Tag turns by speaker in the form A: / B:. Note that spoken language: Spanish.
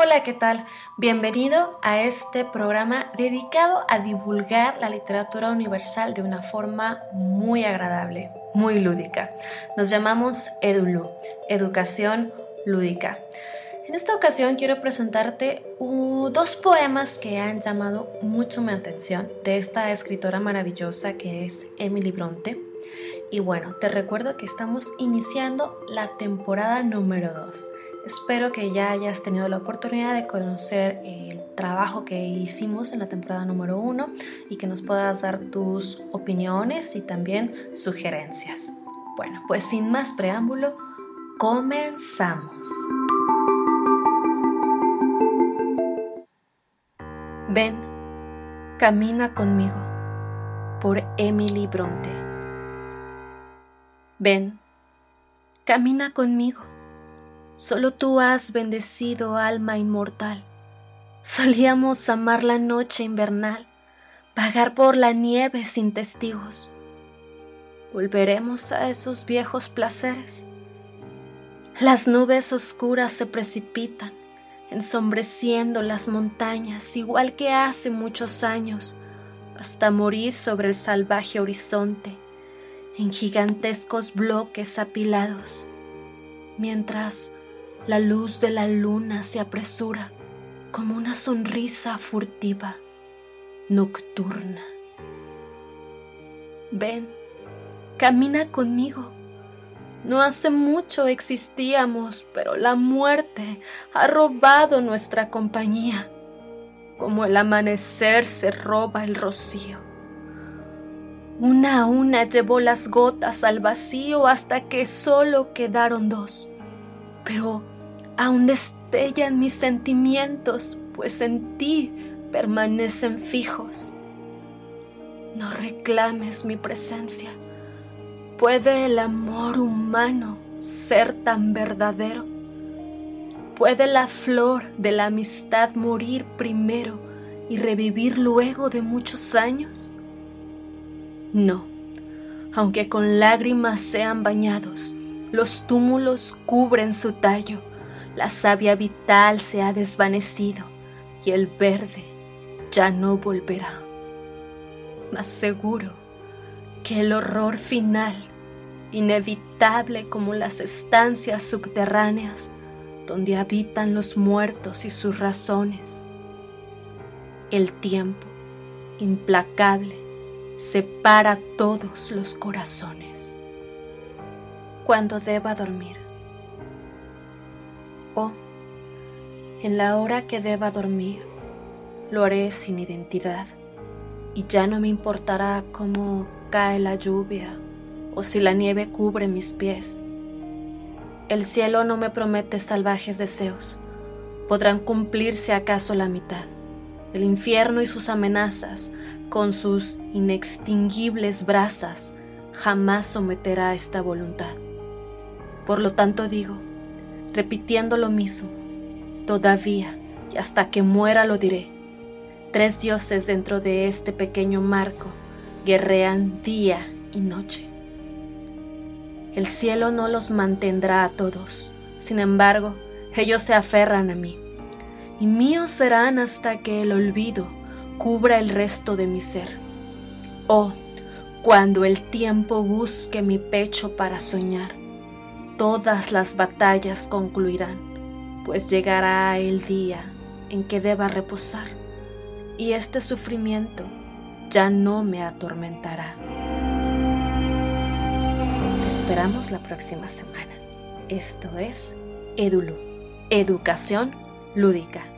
A: Hola, ¿qué tal? Bienvenido a este programa dedicado a divulgar la literatura universal de una forma muy agradable, muy lúdica. Nos llamamos EduLu, Educación Lúdica. En esta ocasión quiero presentarte dos poemas que han llamado mucho mi atención de esta escritora maravillosa que es Emily Bronte. Y bueno, te recuerdo que estamos iniciando la temporada número 2. Espero que ya hayas tenido la oportunidad de conocer el trabajo que hicimos en la temporada número uno y que nos puedas dar tus opiniones y también sugerencias. Bueno, pues sin más preámbulo, comenzamos. Ven, camina conmigo por Emily Bronte. Ven, camina conmigo Solo tú has bendecido alma inmortal. Solíamos amar la noche invernal, vagar por la nieve sin testigos. Volveremos a esos viejos placeres. Las nubes oscuras se precipitan, ensombreciendo las montañas, igual que hace muchos años, hasta morir sobre el salvaje horizonte, en gigantescos bloques apilados, mientras la luz de la luna se apresura como una sonrisa furtiva, nocturna. Ven, camina conmigo. No hace mucho existíamos, pero la muerte ha robado nuestra compañía, como el amanecer se roba el rocío. Una a una llevó las gotas al vacío hasta que solo quedaron dos. Pero aún destellan mis sentimientos, pues en ti permanecen fijos. No reclames mi presencia. ¿Puede el amor humano ser tan verdadero? ¿Puede la flor de la amistad morir primero y revivir luego de muchos años? No, aunque con lágrimas sean bañados, los túmulos cubren su tallo la savia vital se ha desvanecido y el verde ya no volverá. Mas seguro que el horror final, inevitable como las estancias subterráneas donde habitan los muertos y sus razones, el tiempo implacable separa todos los corazones. Cuando deba dormir, en la hora que deba dormir, lo haré sin identidad y ya no me importará cómo cae la lluvia o si la nieve cubre mis pies. El cielo no me promete salvajes deseos, podrán cumplirse acaso la mitad. El infierno y sus amenazas, con sus inextinguibles brasas, jamás someterá esta voluntad. Por lo tanto digo, repitiendo lo mismo. Todavía, y hasta que muera lo diré. Tres dioses dentro de este pequeño marco guerrean día y noche. El cielo no los mantendrá a todos, sin embargo, ellos se aferran a mí, y míos serán hasta que el olvido cubra el resto de mi ser. Oh, cuando el tiempo busque mi pecho para soñar, todas las batallas concluirán, pues llegará el día en que deba reposar, y este sufrimiento ya no me atormentará. Te esperamos la próxima semana. Esto es Edulu, Educación Lúdica.